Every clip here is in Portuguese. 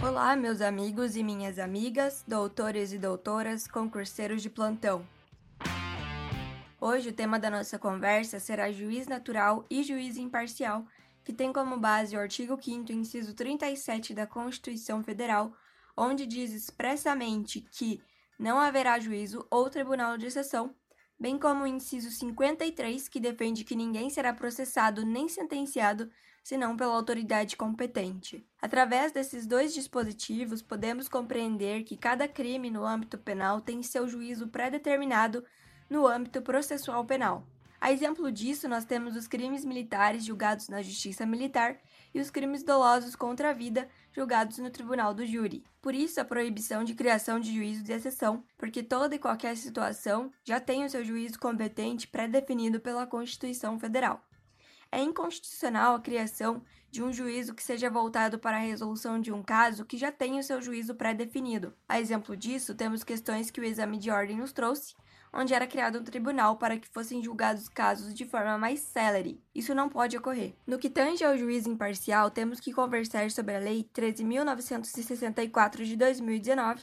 Olá, meus amigos e minhas amigas, doutores e doutoras, concurseiros de plantão. Hoje o tema da nossa conversa será juiz natural e juiz imparcial, que tem como base o artigo 5 inciso 37 da Constituição Federal, onde diz expressamente que não haverá juízo ou tribunal de exceção, bem como o inciso 53, que defende que ninguém será processado nem sentenciado senão pela autoridade competente. Através desses dois dispositivos, podemos compreender que cada crime no âmbito penal tem seu juízo pré-determinado no âmbito processual penal. A exemplo disso, nós temos os crimes militares julgados na Justiça Militar e os crimes dolosos contra a vida julgados no Tribunal do Júri. Por isso, a proibição de criação de juízo de exceção, porque toda e qualquer situação já tem o seu juízo competente pré-definido pela Constituição Federal. É inconstitucional a criação de um juízo que seja voltado para a resolução de um caso que já tem o seu juízo pré-definido. A exemplo disso, temos questões que o exame de ordem nos trouxe, onde era criado um tribunal para que fossem julgados casos de forma mais célere. Isso não pode ocorrer. No que tange ao juízo imparcial, temos que conversar sobre a Lei 13.964 de 2019,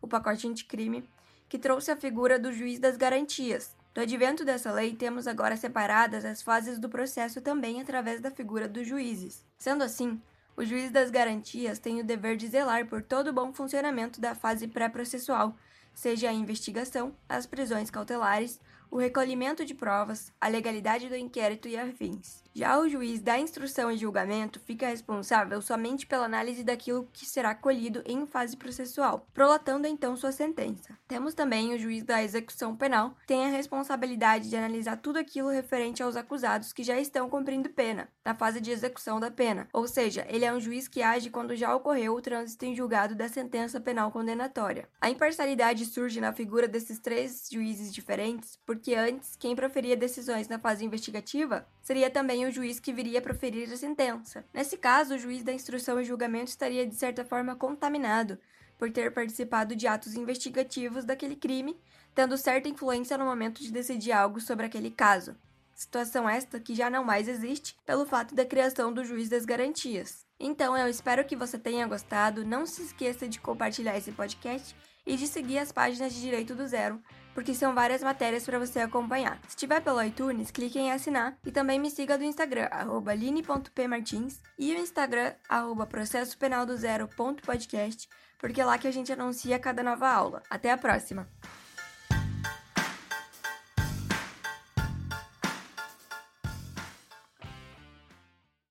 o pacote anticrime, que trouxe a figura do juiz das garantias. Do advento dessa lei, temos agora separadas as fases do processo também através da figura dos juízes. Sendo assim, o juiz das garantias tem o dever de zelar por todo o bom funcionamento da fase pré-processual, seja a investigação, as prisões cautelares, o recolhimento de provas, a legalidade do inquérito e afins. Já o juiz da instrução e julgamento fica responsável somente pela análise daquilo que será colhido em fase processual, prolatando então sua sentença. Temos também o juiz da execução penal, que tem a responsabilidade de analisar tudo aquilo referente aos acusados que já estão cumprindo pena, na fase de execução da pena, ou seja, ele é um juiz que age quando já ocorreu o trânsito em julgado da sentença penal condenatória. A imparcialidade surge na figura desses três juízes diferentes, porque antes quem proferia decisões na fase investigativa seria também o juiz que viria a proferir a sentença. Nesse caso, o juiz da instrução e julgamento estaria de certa forma contaminado por ter participado de atos investigativos daquele crime, tendo certa influência no momento de decidir algo sobre aquele caso. Situação esta que já não mais existe pelo fato da criação do juiz das garantias. Então, eu espero que você tenha gostado. Não se esqueça de compartilhar esse podcast e de seguir as páginas de Direito do Zero, porque são várias matérias para você acompanhar. Se estiver pelo iTunes, clique em assinar e também me siga do Instagram, line.pmartins e o Instagram, arroba processopenaldozero.podcast, porque é lá que a gente anuncia cada nova aula. Até a próxima!